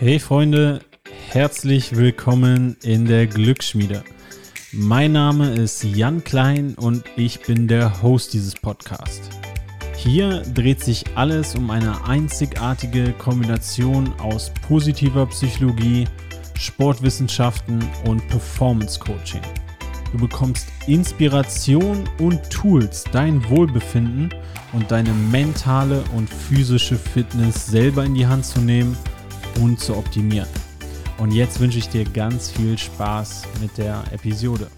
Hey Freunde, herzlich willkommen in der Glücksschmiede. Mein Name ist Jan Klein und ich bin der Host dieses Podcasts. Hier dreht sich alles um eine einzigartige Kombination aus positiver Psychologie, Sportwissenschaften und Performance Coaching. Du bekommst Inspiration und Tools, dein Wohlbefinden und deine mentale und physische Fitness selber in die Hand zu nehmen – und zu optimieren. Und jetzt wünsche ich dir ganz viel Spaß mit der Episode.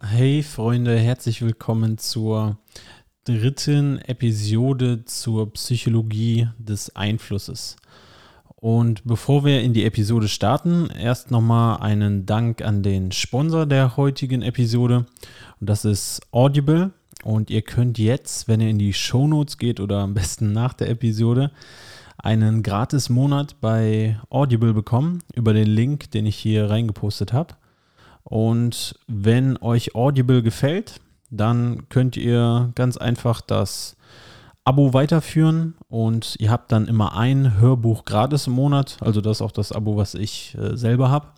Hey Freunde, herzlich willkommen zur dritten Episode zur Psychologie des Einflusses. Und bevor wir in die Episode starten, erst nochmal einen Dank an den Sponsor der heutigen Episode. Und das ist Audible. Und ihr könnt jetzt, wenn ihr in die Shownotes geht oder am besten nach der Episode, einen gratis Monat bei Audible bekommen über den Link, den ich hier reingepostet habe. Und wenn euch Audible gefällt, dann könnt ihr ganz einfach das Abo weiterführen und ihr habt dann immer ein Hörbuch gratis im Monat. Also das ist auch das Abo, was ich äh, selber habe.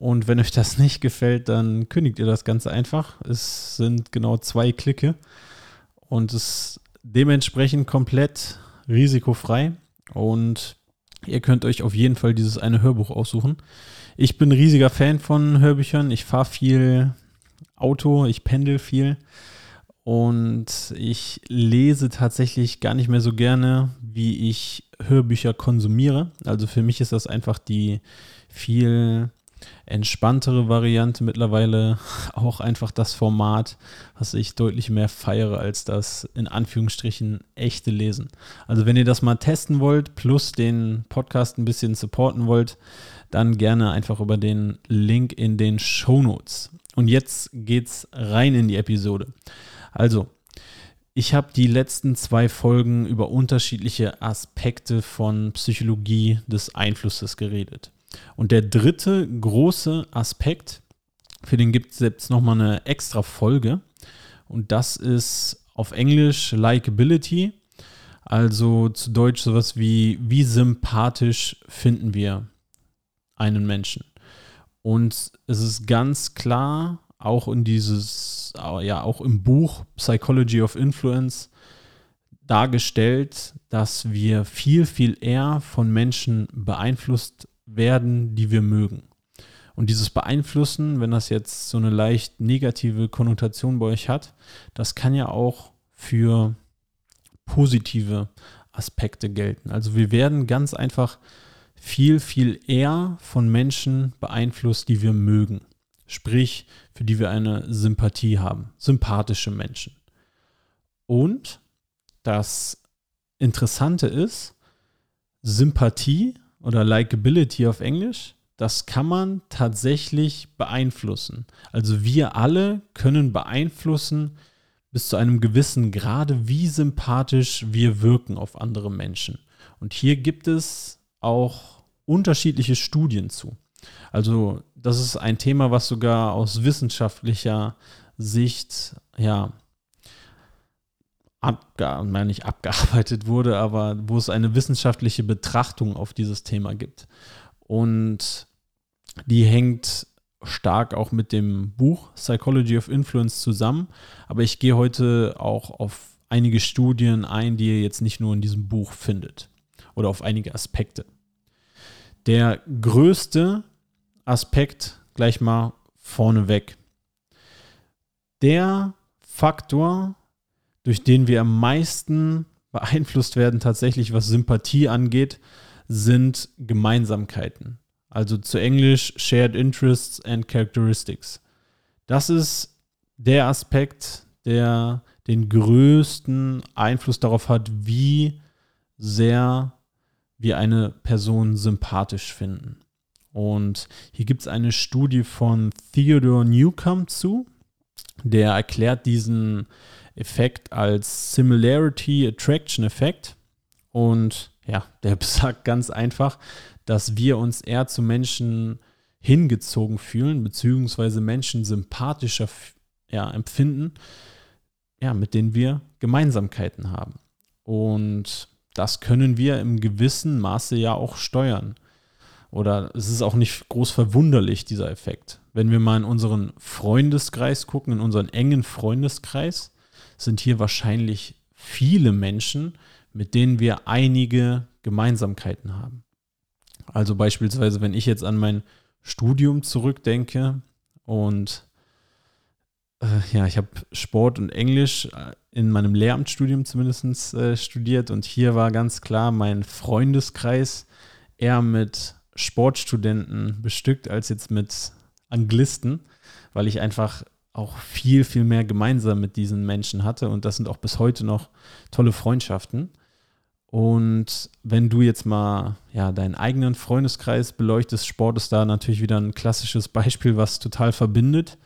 Und wenn euch das nicht gefällt, dann kündigt ihr das Ganze einfach. Es sind genau zwei Klicke und es ist dementsprechend komplett risikofrei. Und ihr könnt euch auf jeden Fall dieses eine Hörbuch aussuchen. Ich bin riesiger Fan von Hörbüchern. Ich fahre viel Auto, ich pendel viel. Und ich lese tatsächlich gar nicht mehr so gerne, wie ich Hörbücher konsumiere. Also für mich ist das einfach die viel entspanntere Variante mittlerweile auch einfach das Format, was ich deutlich mehr feiere als das in Anführungsstrichen echte Lesen. Also wenn ihr das mal testen wollt, plus den Podcast ein bisschen supporten wollt, dann gerne einfach über den Link in den Show Notes. Und jetzt geht's rein in die Episode. Also, ich habe die letzten zwei Folgen über unterschiedliche Aspekte von Psychologie des Einflusses geredet. Und der dritte große Aspekt, für den gibt es jetzt nochmal eine extra Folge. Und das ist auf Englisch Likeability. Also zu Deutsch sowas wie, wie sympathisch finden wir einen Menschen. Und es ist ganz klar, auch in dieses, ja, auch im Buch Psychology of Influence dargestellt, dass wir viel, viel eher von Menschen beeinflusst werden, die wir mögen. Und dieses Beeinflussen, wenn das jetzt so eine leicht negative Konnotation bei euch hat, das kann ja auch für positive Aspekte gelten. Also wir werden ganz einfach viel, viel eher von Menschen beeinflusst, die wir mögen. Sprich, für die wir eine Sympathie haben. Sympathische Menschen. Und das Interessante ist, Sympathie oder Likability auf Englisch, das kann man tatsächlich beeinflussen. Also wir alle können beeinflussen bis zu einem gewissen Grade, wie sympathisch wir wirken auf andere Menschen. Und hier gibt es auch unterschiedliche Studien zu. Also das ist ein Thema, was sogar aus wissenschaftlicher Sicht ja abge nicht abgearbeitet wurde, aber wo es eine wissenschaftliche Betrachtung auf dieses Thema gibt. Und die hängt stark auch mit dem Buch Psychology of Influence zusammen. Aber ich gehe heute auch auf einige Studien ein, die ihr jetzt nicht nur in diesem Buch findet oder auf einige Aspekte. Der größte Aspekt gleich mal vorneweg. Der Faktor, durch den wir am meisten beeinflusst werden, tatsächlich was Sympathie angeht, sind Gemeinsamkeiten. Also zu Englisch Shared Interests and Characteristics. Das ist der Aspekt, der den größten Einfluss darauf hat, wie sehr wir eine Person sympathisch finden. Und hier gibt es eine Studie von Theodore Newcomb zu, der erklärt diesen Effekt als Similarity Attraction Effekt. Und ja, der besagt ganz einfach, dass wir uns eher zu Menschen hingezogen fühlen, beziehungsweise Menschen sympathischer ja, empfinden, ja, mit denen wir Gemeinsamkeiten haben. Und das können wir im gewissen Maße ja auch steuern. Oder es ist auch nicht groß verwunderlich, dieser Effekt. Wenn wir mal in unseren Freundeskreis gucken, in unseren engen Freundeskreis, sind hier wahrscheinlich viele Menschen, mit denen wir einige Gemeinsamkeiten haben. Also beispielsweise, wenn ich jetzt an mein Studium zurückdenke und äh, ja, ich habe Sport und Englisch äh, in meinem Lehramtsstudium zumindest äh, studiert und hier war ganz klar mein Freundeskreis eher mit Sportstudenten bestückt als jetzt mit Anglisten, weil ich einfach auch viel, viel mehr gemeinsam mit diesen Menschen hatte und das sind auch bis heute noch tolle Freundschaften. Und wenn du jetzt mal ja, deinen eigenen Freundeskreis beleuchtest, Sport ist da natürlich wieder ein klassisches Beispiel, was total verbindet.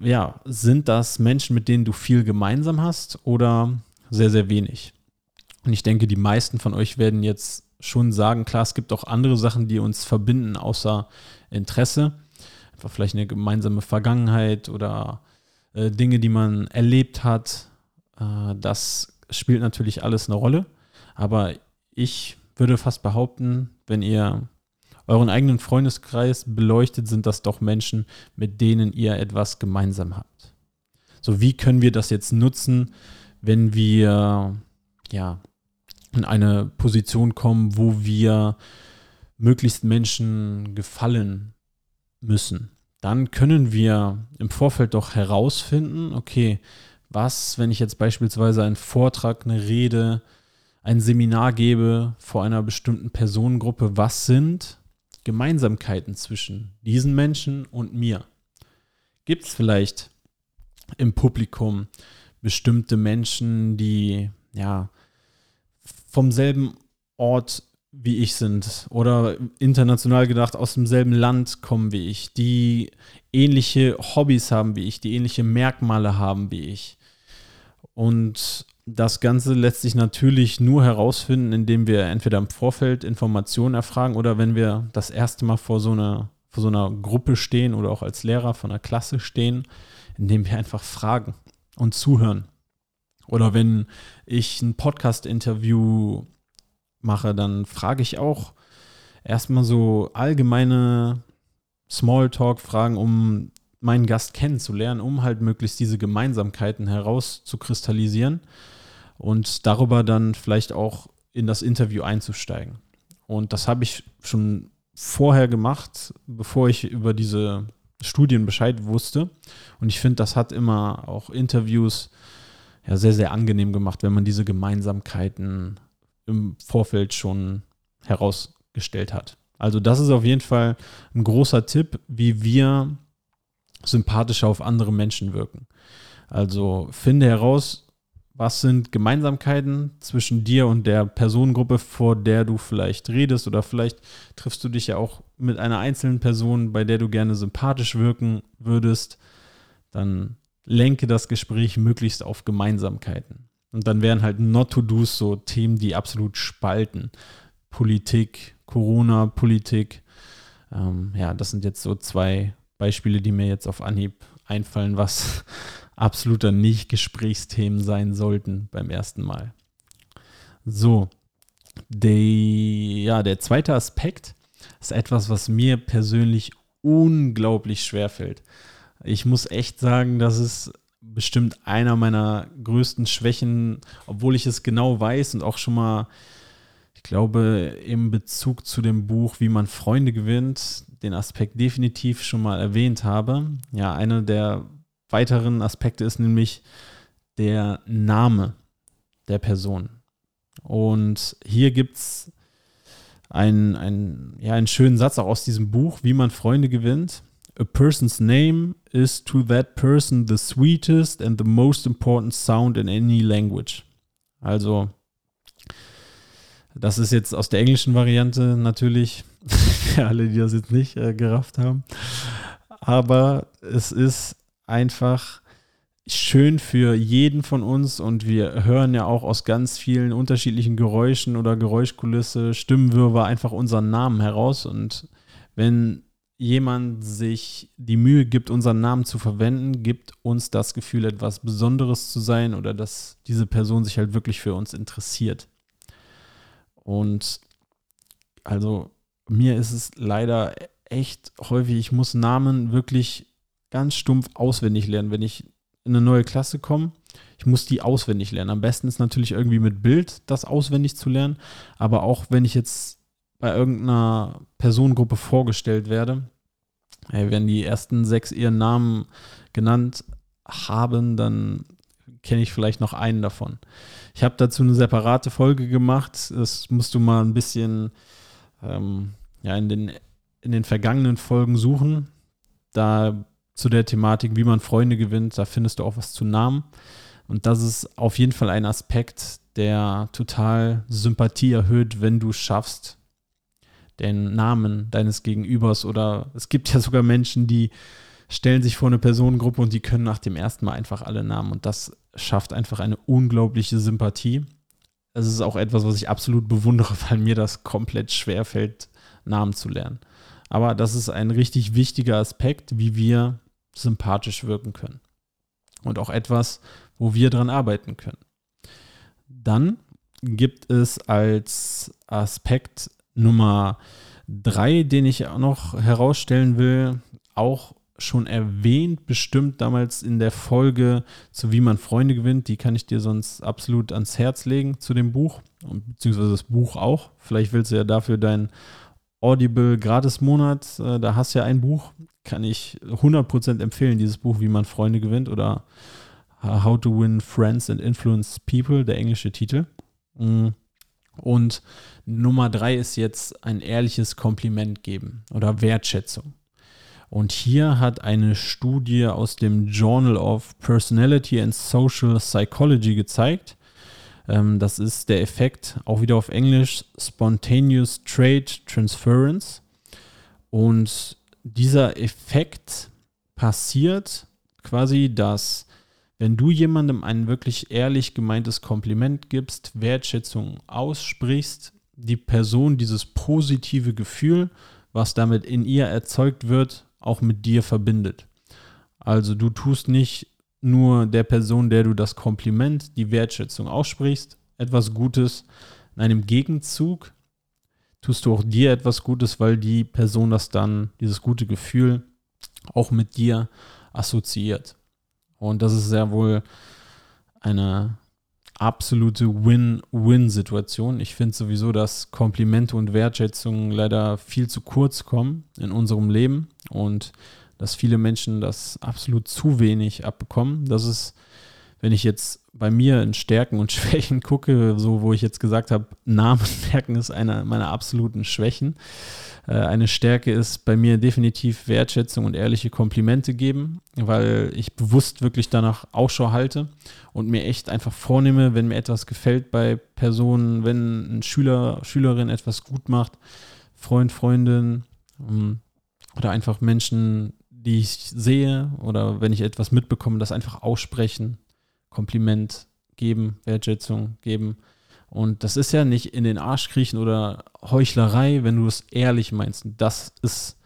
Ja, sind das Menschen, mit denen du viel gemeinsam hast oder sehr, sehr wenig? Und ich denke, die meisten von euch werden jetzt schon sagen, klar, es gibt auch andere Sachen, die uns verbinden, außer Interesse. Einfach vielleicht eine gemeinsame Vergangenheit oder äh, Dinge, die man erlebt hat. Äh, das spielt natürlich alles eine Rolle. Aber ich würde fast behaupten, wenn ihr euren eigenen Freundeskreis beleuchtet, sind das doch Menschen, mit denen ihr etwas gemeinsam habt. So, wie können wir das jetzt nutzen, wenn wir ja in eine Position kommen, wo wir möglichst Menschen gefallen müssen? Dann können wir im Vorfeld doch herausfinden, okay, was, wenn ich jetzt beispielsweise einen Vortrag, eine Rede, ein Seminar gebe vor einer bestimmten Personengruppe, was sind Gemeinsamkeiten zwischen diesen Menschen und mir? Gibt es vielleicht im Publikum bestimmte Menschen, die ja vom selben Ort wie ich sind oder international gedacht aus demselben Land kommen wie ich, die ähnliche Hobbys haben wie ich, die ähnliche Merkmale haben wie ich. Und das Ganze lässt sich natürlich nur herausfinden, indem wir entweder im Vorfeld Informationen erfragen oder wenn wir das erste Mal vor so einer, vor so einer Gruppe stehen oder auch als Lehrer von einer Klasse stehen, indem wir einfach fragen und zuhören. Oder wenn ich ein Podcast-Interview mache, dann frage ich auch erstmal so allgemeine Smalltalk-Fragen, um meinen Gast kennenzulernen, um halt möglichst diese Gemeinsamkeiten herauszukristallisieren und darüber dann vielleicht auch in das Interview einzusteigen. Und das habe ich schon vorher gemacht, bevor ich über diese Studien Bescheid wusste. Und ich finde, das hat immer auch Interviews ja sehr, sehr angenehm gemacht, wenn man diese Gemeinsamkeiten im Vorfeld schon herausgestellt hat. Also das ist auf jeden Fall ein großer Tipp, wie wir sympathischer auf andere Menschen wirken. Also finde heraus, was sind Gemeinsamkeiten zwischen dir und der Personengruppe, vor der du vielleicht redest oder vielleicht triffst du dich ja auch mit einer einzelnen Person, bei der du gerne sympathisch wirken würdest, dann lenke das Gespräch möglichst auf Gemeinsamkeiten. Und dann wären halt Not-to-Dos so Themen, die absolut spalten. Politik, Corona, Politik. Ähm, ja, das sind jetzt so zwei Beispiele, die mir jetzt auf Anhieb einfallen, was absoluter Nicht-Gesprächsthemen sein sollten beim ersten Mal. So, die, ja, der zweite Aspekt ist etwas, was mir persönlich unglaublich schwer fällt. Ich muss echt sagen, das ist bestimmt einer meiner größten Schwächen, obwohl ich es genau weiß und auch schon mal, ich glaube, im Bezug zu dem Buch Wie man Freunde gewinnt, den Aspekt definitiv schon mal erwähnt habe. Ja, einer der weiteren Aspekte ist nämlich der Name der Person. Und hier gibt es einen, einen, ja, einen schönen Satz auch aus diesem Buch, wie man Freunde gewinnt. A person's name is to that person the sweetest and the most important sound in any language. Also, das ist jetzt aus der englischen Variante natürlich, für alle, die das jetzt nicht äh, gerafft haben. Aber es ist einfach schön für jeden von uns und wir hören ja auch aus ganz vielen unterschiedlichen Geräuschen oder Geräuschkulisse, Stimmenwirrwarr einfach unseren Namen heraus und wenn jemand sich die Mühe gibt, unseren Namen zu verwenden, gibt uns das Gefühl, etwas Besonderes zu sein oder dass diese Person sich halt wirklich für uns interessiert. Und also mir ist es leider echt häufig, ich muss Namen wirklich ganz stumpf auswendig lernen, wenn ich in eine neue Klasse komme. Ich muss die auswendig lernen. Am besten ist natürlich irgendwie mit Bild das auswendig zu lernen, aber auch wenn ich jetzt bei irgendeiner Personengruppe vorgestellt werde, wenn die ersten sechs ihren Namen genannt haben, dann kenne ich vielleicht noch einen davon. Ich habe dazu eine separate Folge gemacht. Das musst du mal ein bisschen ähm, ja, in, den, in den vergangenen Folgen suchen. Da zu der Thematik, wie man Freunde gewinnt, da findest du auch was zu Namen. Und das ist auf jeden Fall ein Aspekt, der total Sympathie erhöht, wenn du schaffst, den Namen deines Gegenübers oder es gibt ja sogar Menschen, die stellen sich vor eine Personengruppe und die können nach dem ersten Mal einfach alle Namen und das schafft einfach eine unglaubliche Sympathie. Es ist auch etwas, was ich absolut bewundere, weil mir das komplett schwer fällt, Namen zu lernen. Aber das ist ein richtig wichtiger Aspekt, wie wir sympathisch wirken können. Und auch etwas, wo wir dran arbeiten können. Dann gibt es als Aspekt Nummer drei, den ich auch noch herausstellen will, auch schon erwähnt, bestimmt damals in der Folge zu Wie man Freunde gewinnt. Die kann ich dir sonst absolut ans Herz legen zu dem Buch, beziehungsweise das Buch auch. Vielleicht willst du ja dafür deinen Audible Gratis-Monat, äh, da hast du ja ein Buch, kann ich 100% empfehlen, dieses Buch, Wie man Freunde gewinnt oder How to Win Friends and Influence People, der englische Titel. Und Nummer drei ist jetzt ein ehrliches Kompliment geben oder Wertschätzung. Und hier hat eine Studie aus dem Journal of Personality and Social Psychology gezeigt, ähm, das ist der Effekt, auch wieder auf Englisch, Spontaneous Trade Transference. Und dieser Effekt passiert quasi, dass wenn du jemandem ein wirklich ehrlich gemeintes Kompliment gibst, Wertschätzung aussprichst, die Person dieses positive Gefühl, was damit in ihr erzeugt wird, auch mit dir verbindet. Also du tust nicht nur der Person, der du das Kompliment, die Wertschätzung aussprichst, etwas Gutes. In einem Gegenzug tust du auch dir etwas Gutes, weil die Person das dann, dieses gute Gefühl, auch mit dir assoziiert. Und das ist sehr wohl eine absolute Win-Win-Situation. Ich finde sowieso, dass Komplimente und Wertschätzung leider viel zu kurz kommen in unserem Leben und dass viele Menschen das absolut zu wenig abbekommen. Das ist wenn ich jetzt bei mir in Stärken und Schwächen gucke, so wo ich jetzt gesagt habe, Namen merken ist eine meiner absoluten Schwächen. Äh, eine Stärke ist bei mir definitiv Wertschätzung und ehrliche Komplimente geben, weil ich bewusst wirklich danach Ausschau halte und mir echt einfach vornehme, wenn mir etwas gefällt bei Personen, wenn ein Schüler, Schülerin etwas gut macht, Freund, Freundin ähm, oder einfach Menschen, die ich sehe oder wenn ich etwas mitbekomme, das einfach aussprechen, Kompliment geben, Wertschätzung geben. Und das ist ja nicht in den Arsch kriechen oder Heuchlerei, wenn du es ehrlich meinst. Und das ist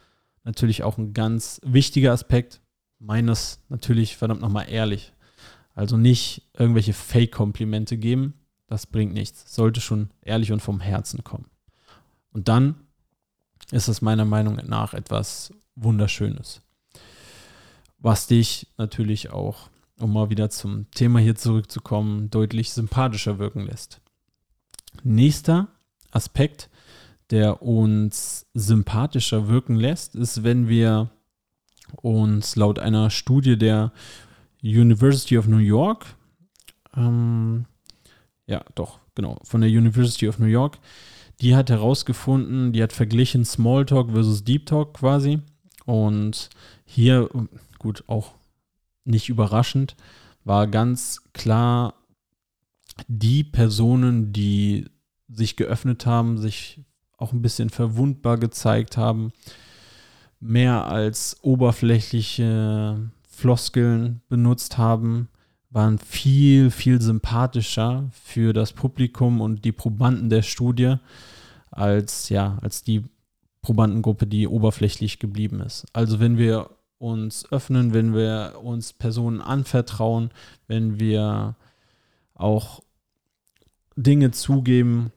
natürlich auch ein ganz wichtiger Aspekt. Meines natürlich verdammt nochmal ehrlich. Also nicht irgendwelche Fake-Komplimente geben. Das bringt nichts. Sollte schon ehrlich und vom Herzen kommen. Und dann ist es meiner Meinung nach etwas Wunderschönes. Was dich natürlich auch um mal wieder zum Thema hier zurückzukommen, deutlich sympathischer wirken lässt. Nächster Aspekt, der uns sympathischer wirken lässt, ist, wenn wir uns laut einer Studie der University of New York, ähm, ja doch, genau, von der University of New York, die hat herausgefunden, die hat verglichen Smalltalk versus Deep Talk quasi. Und hier, gut, auch nicht überraschend, war ganz klar die Personen, die sich geöffnet haben, sich auch ein bisschen verwundbar gezeigt haben, mehr als oberflächliche Floskeln benutzt haben, waren viel, viel sympathischer für das Publikum und die Probanden der Studie als, ja, als die Probandengruppe, die oberflächlich geblieben ist. Also wenn wir uns öffnen, wenn wir uns Personen anvertrauen, wenn wir auch Dinge zugeben,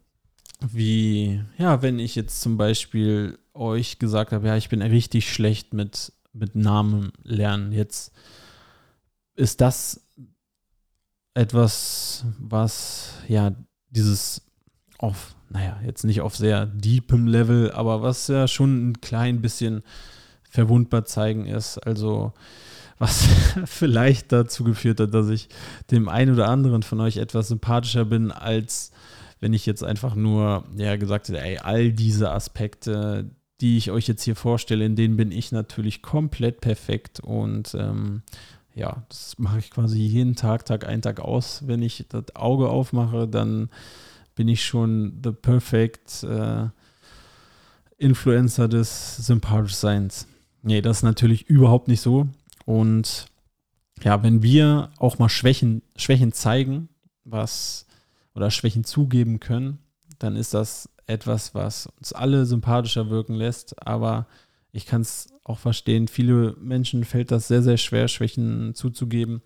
wie, ja, wenn ich jetzt zum Beispiel euch gesagt habe, ja, ich bin richtig schlecht mit, mit Namen lernen. Jetzt ist das etwas, was ja dieses auf, naja, jetzt nicht auf sehr deepem Level, aber was ja schon ein klein bisschen verwundbar zeigen ist. Also was vielleicht dazu geführt hat, dass ich dem einen oder anderen von euch etwas sympathischer bin, als wenn ich jetzt einfach nur, ja, gesagt hätte, ey, all diese Aspekte, die ich euch jetzt hier vorstelle, in denen bin ich natürlich komplett perfekt und ähm, ja, das mache ich quasi jeden Tag, Tag ein, Tag aus. Wenn ich das Auge aufmache, dann bin ich schon the perfect äh, Influencer des sympathisch Seins. Nee, das ist natürlich überhaupt nicht so. Und ja, wenn wir auch mal Schwächen, Schwächen zeigen, was oder Schwächen zugeben können, dann ist das etwas, was uns alle sympathischer wirken lässt. Aber ich kann es auch verstehen, viele Menschen fällt das sehr, sehr schwer, Schwächen zuzugeben.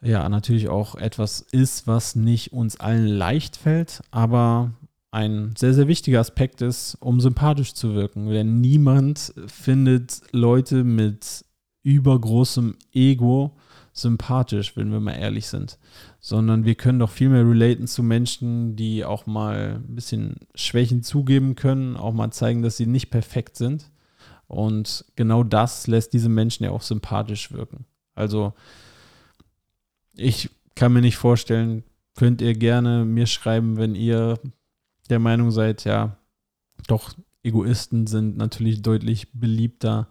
Ja, natürlich auch etwas ist, was nicht uns allen leicht fällt, aber ein sehr, sehr wichtiger Aspekt ist, um sympathisch zu wirken. Denn niemand findet Leute mit übergroßem Ego sympathisch, wenn wir mal ehrlich sind. Sondern wir können doch viel mehr relaten zu Menschen, die auch mal ein bisschen Schwächen zugeben können, auch mal zeigen, dass sie nicht perfekt sind. Und genau das lässt diese Menschen ja auch sympathisch wirken. Also ich kann mir nicht vorstellen, könnt ihr gerne mir schreiben, wenn ihr der Meinung seid, ja, doch, Egoisten sind natürlich deutlich beliebter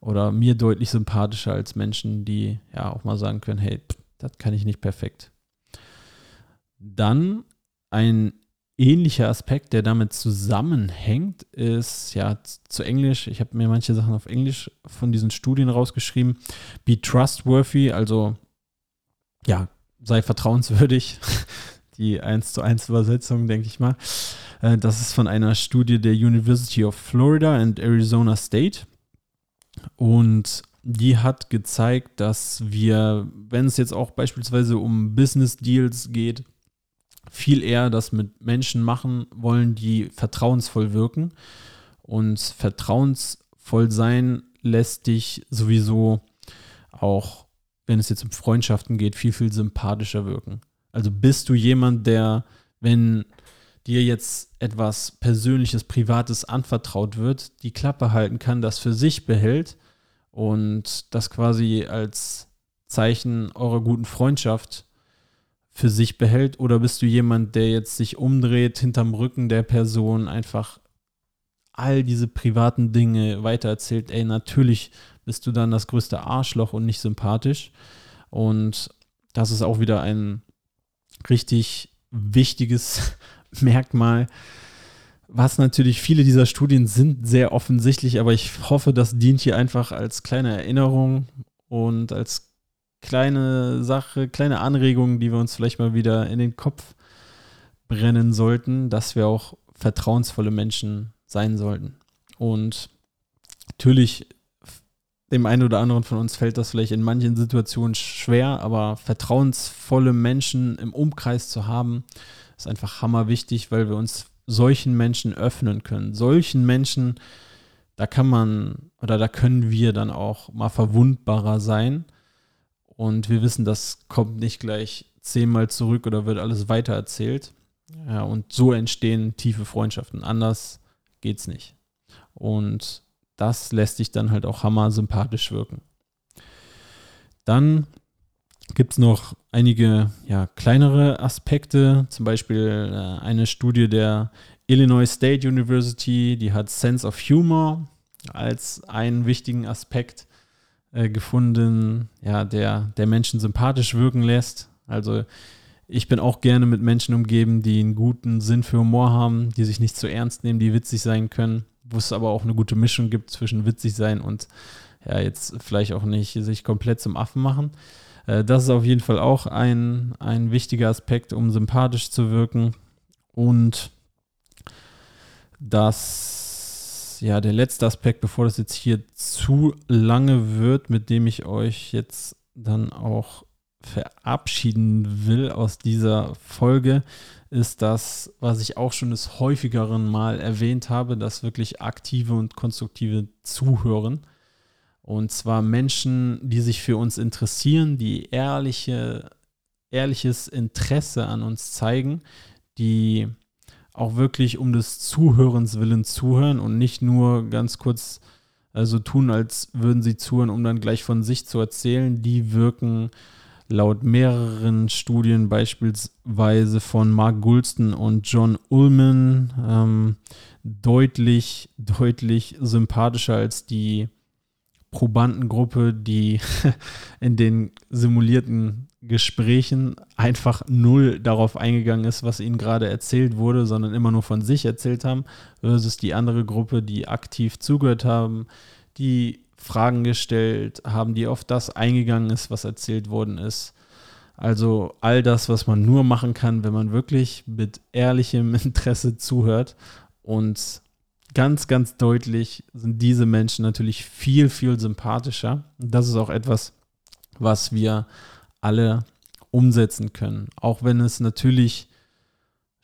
oder mir deutlich sympathischer als Menschen, die ja auch mal sagen können, hey, das kann ich nicht perfekt. Dann ein ähnlicher Aspekt, der damit zusammenhängt, ist ja zu Englisch. Ich habe mir manche Sachen auf Englisch von diesen Studien rausgeschrieben. Be trustworthy, also ja, sei vertrauenswürdig. Die 1 zu 1 Übersetzung, denke ich mal. Äh, das ist von einer Studie der University of Florida and Arizona State. Und die hat gezeigt, dass wir, wenn es jetzt auch beispielsweise um Business Deals geht, viel eher das mit Menschen machen wollen, die vertrauensvoll wirken. Und vertrauensvoll sein lässt dich sowieso auch, wenn es jetzt um Freundschaften geht, viel, viel sympathischer wirken. Also bist du jemand, der, wenn dir jetzt etwas Persönliches, Privates anvertraut wird, die Klappe halten kann, das für sich behält und das quasi als Zeichen eurer guten Freundschaft für sich behält? Oder bist du jemand, der jetzt sich umdreht hinterm Rücken der Person, einfach all diese privaten Dinge weitererzählt? Ey, natürlich bist du dann das größte Arschloch und nicht sympathisch. Und das ist auch wieder ein richtig wichtiges Merkmal, was natürlich viele dieser Studien sind sehr offensichtlich, aber ich hoffe, das dient hier einfach als kleine Erinnerung und als kleine Sache, kleine Anregung, die wir uns vielleicht mal wieder in den Kopf brennen sollten, dass wir auch vertrauensvolle Menschen sein sollten. Und natürlich, dem einen oder anderen von uns fällt das vielleicht in manchen Situationen schwer, aber vertrauensvolle Menschen im Umkreis zu haben, ist einfach hammerwichtig, weil wir uns solchen Menschen öffnen können. Solchen Menschen, da kann man oder da können wir dann auch mal verwundbarer sein und wir wissen, das kommt nicht gleich zehnmal zurück oder wird alles weitererzählt. Ja, und so entstehen tiefe Freundschaften. Anders geht's nicht. Und das lässt sich dann halt auch hammer sympathisch wirken. Dann gibt es noch einige ja, kleinere Aspekte, zum Beispiel äh, eine Studie der Illinois State University, die hat Sense of Humor als einen wichtigen Aspekt äh, gefunden, ja, der, der Menschen sympathisch wirken lässt. Also ich bin auch gerne mit Menschen umgeben, die einen guten Sinn für Humor haben, die sich nicht zu ernst nehmen, die witzig sein können, wo es aber auch eine gute Mischung gibt zwischen witzig sein und ja, jetzt vielleicht auch nicht sich komplett zum Affen machen. Äh, das ist auf jeden Fall auch ein, ein wichtiger Aspekt, um sympathisch zu wirken. Und das ja, der letzte Aspekt, bevor das jetzt hier zu lange wird, mit dem ich euch jetzt dann auch verabschieden will aus dieser Folge, ist das, was ich auch schon des häufigeren Mal erwähnt habe, das wirklich aktive und konstruktive Zuhören. Und zwar Menschen, die sich für uns interessieren, die ehrliche, ehrliches Interesse an uns zeigen, die auch wirklich um des Zuhörens willen zuhören und nicht nur ganz kurz also tun, als würden sie zuhören, um dann gleich von sich zu erzählen. Die wirken laut mehreren Studien, beispielsweise von Mark Goulston und John Ullman, ähm, deutlich, deutlich sympathischer als die Probandengruppe, die in den simulierten Gesprächen einfach null darauf eingegangen ist, was ihnen gerade erzählt wurde, sondern immer nur von sich erzählt haben, versus die andere Gruppe, die aktiv zugehört haben, die Fragen gestellt haben, die auf das eingegangen ist, was erzählt worden ist. Also all das, was man nur machen kann, wenn man wirklich mit ehrlichem Interesse zuhört und ganz, ganz deutlich sind diese Menschen natürlich viel, viel sympathischer. Das ist auch etwas, was wir alle umsetzen können. Auch wenn es natürlich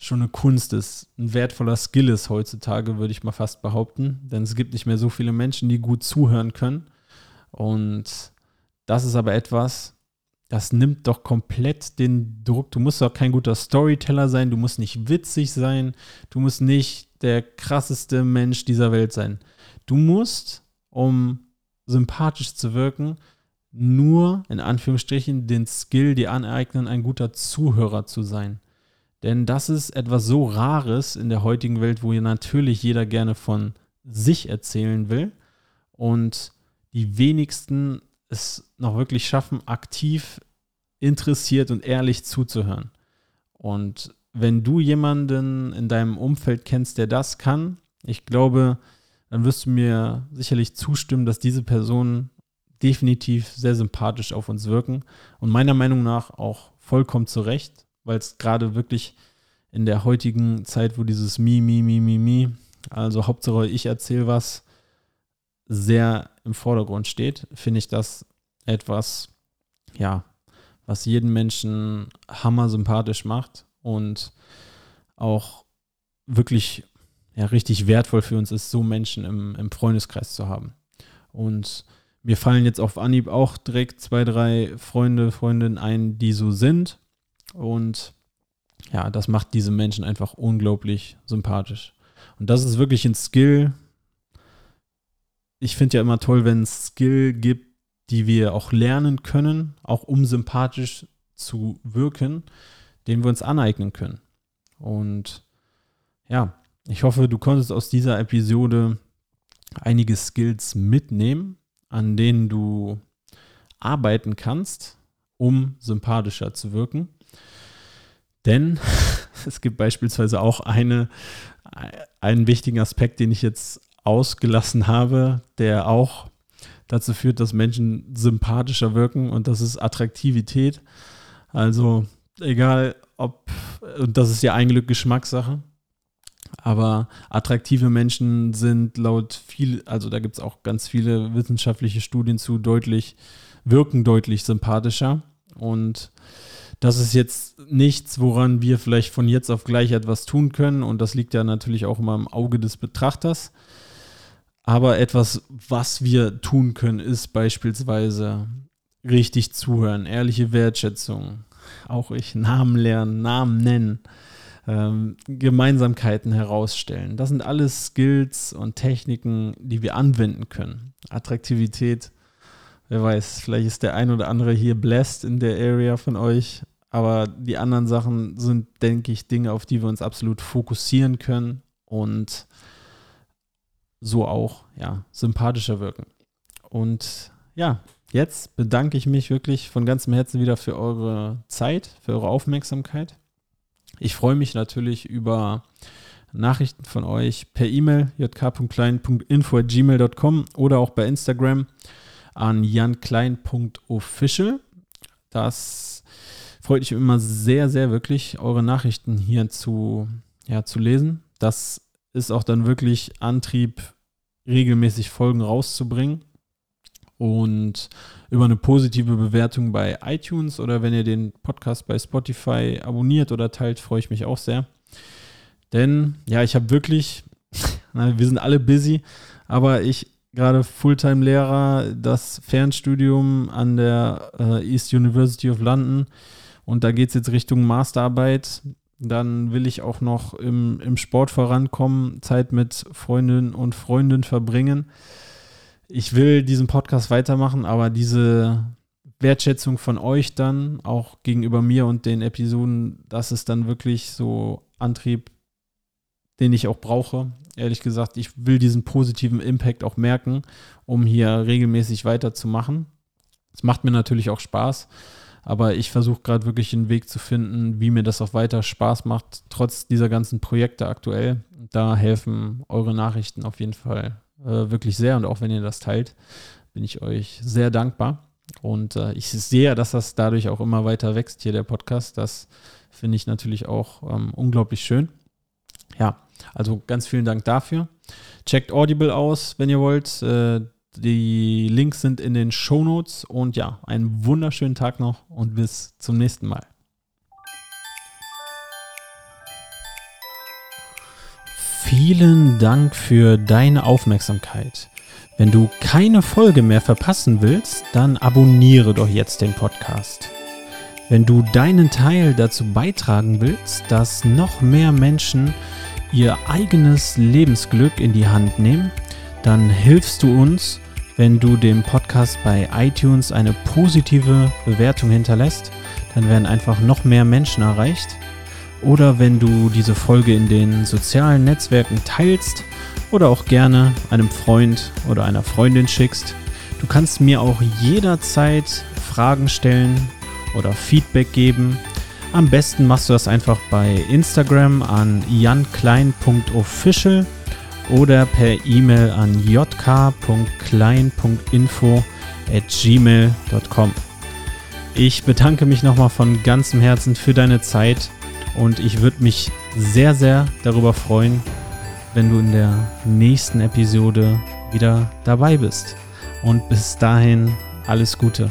schon eine Kunst ist, ein wertvoller Skill ist heutzutage, würde ich mal fast behaupten. Denn es gibt nicht mehr so viele Menschen, die gut zuhören können. Und das ist aber etwas, das nimmt doch komplett den Druck. Du musst doch kein guter Storyteller sein, du musst nicht witzig sein, du musst nicht der krasseste Mensch dieser Welt sein. Du musst, um sympathisch zu wirken, nur in Anführungsstrichen den Skill dir aneignen, ein guter Zuhörer zu sein. Denn das ist etwas so Rares in der heutigen Welt, wo natürlich jeder gerne von sich erzählen will und die wenigsten es noch wirklich schaffen, aktiv interessiert und ehrlich zuzuhören. Und wenn du jemanden in deinem Umfeld kennst, der das kann, ich glaube, dann wirst du mir sicherlich zustimmen, dass diese Personen definitiv sehr sympathisch auf uns wirken und meiner Meinung nach auch vollkommen zurecht, weil es gerade wirklich in der heutigen Zeit, wo dieses Mi, Mi, Mi, Mi, Mi, also Hauptsache ich erzähle was, sehr im Vordergrund steht, finde ich das etwas, ja, was jeden Menschen hammer sympathisch macht und auch wirklich ja, richtig wertvoll für uns ist, so Menschen im, im Freundeskreis zu haben. Und mir fallen jetzt auf Anhieb auch direkt zwei, drei Freunde, Freundinnen ein, die so sind. Und ja, das macht diese Menschen einfach unglaublich sympathisch. Und das ist wirklich ein Skill. Ich finde ja immer toll, wenn es Skill gibt, die wir auch lernen können, auch um sympathisch zu wirken den wir uns aneignen können. Und ja, ich hoffe, du konntest aus dieser Episode einige Skills mitnehmen, an denen du arbeiten kannst, um sympathischer zu wirken. Denn es gibt beispielsweise auch eine, einen wichtigen Aspekt, den ich jetzt ausgelassen habe, der auch dazu führt, dass Menschen sympathischer wirken und das ist Attraktivität. Also egal ob, und das ist ja ein Glück Geschmackssache, aber attraktive Menschen sind laut viel, also da gibt es auch ganz viele wissenschaftliche Studien zu, deutlich, wirken deutlich sympathischer. Und das ist jetzt nichts, woran wir vielleicht von jetzt auf gleich etwas tun können. Und das liegt ja natürlich auch immer im Auge des Betrachters. Aber etwas, was wir tun können, ist beispielsweise richtig zuhören, ehrliche Wertschätzung, auch ich, Namen lernen, Namen nennen, ähm, Gemeinsamkeiten herausstellen. Das sind alles Skills und Techniken, die wir anwenden können. Attraktivität, wer weiß, vielleicht ist der ein oder andere hier blessed in der Area von euch, aber die anderen Sachen sind, denke ich, Dinge, auf die wir uns absolut fokussieren können und so auch ja, sympathischer wirken. Und ja, jetzt bedanke ich mich wirklich von ganzem Herzen wieder für eure Zeit, für eure Aufmerksamkeit. Ich freue mich natürlich über Nachrichten von euch per E-Mail jk.klein.info.gmail.com oder auch bei Instagram an janklein.official. Das freut mich immer sehr, sehr wirklich, eure Nachrichten hier zu, ja, zu lesen. Das ist auch dann wirklich Antrieb regelmäßig Folgen rauszubringen. Und über eine positive Bewertung bei iTunes oder wenn ihr den Podcast bei Spotify abonniert oder teilt, freue ich mich auch sehr. Denn ja, ich habe wirklich, wir sind alle busy, aber ich gerade Fulltime-Lehrer, das Fernstudium an der äh, East University of London und da geht es jetzt Richtung Masterarbeit. Dann will ich auch noch im, im Sport vorankommen, Zeit mit Freundinnen und Freunden verbringen. Ich will diesen Podcast weitermachen, aber diese Wertschätzung von euch dann, auch gegenüber mir und den Episoden, das ist dann wirklich so Antrieb, den ich auch brauche. Ehrlich gesagt, ich will diesen positiven Impact auch merken, um hier regelmäßig weiterzumachen. Es macht mir natürlich auch Spaß. Aber ich versuche gerade wirklich einen Weg zu finden, wie mir das auch weiter Spaß macht, trotz dieser ganzen Projekte aktuell. Da helfen eure Nachrichten auf jeden Fall äh, wirklich sehr. Und auch wenn ihr das teilt, bin ich euch sehr dankbar. Und äh, ich sehe, dass das dadurch auch immer weiter wächst, hier der Podcast. Das finde ich natürlich auch ähm, unglaublich schön. Ja, also ganz vielen Dank dafür. Checkt Audible aus, wenn ihr wollt. Äh, die Links sind in den Show Notes und ja, einen wunderschönen Tag noch und bis zum nächsten Mal. Vielen Dank für deine Aufmerksamkeit. Wenn du keine Folge mehr verpassen willst, dann abonniere doch jetzt den Podcast. Wenn du deinen Teil dazu beitragen willst, dass noch mehr Menschen ihr eigenes Lebensglück in die Hand nehmen, dann hilfst du uns, wenn du dem Podcast bei iTunes eine positive Bewertung hinterlässt. Dann werden einfach noch mehr Menschen erreicht. Oder wenn du diese Folge in den sozialen Netzwerken teilst oder auch gerne einem Freund oder einer Freundin schickst. Du kannst mir auch jederzeit Fragen stellen oder Feedback geben. Am besten machst du das einfach bei Instagram an janklein.official oder per E-Mail an jk.klein.info at gmail.com. Ich bedanke mich nochmal von ganzem Herzen für deine Zeit und ich würde mich sehr, sehr darüber freuen, wenn du in der nächsten Episode wieder dabei bist. Und bis dahin alles Gute.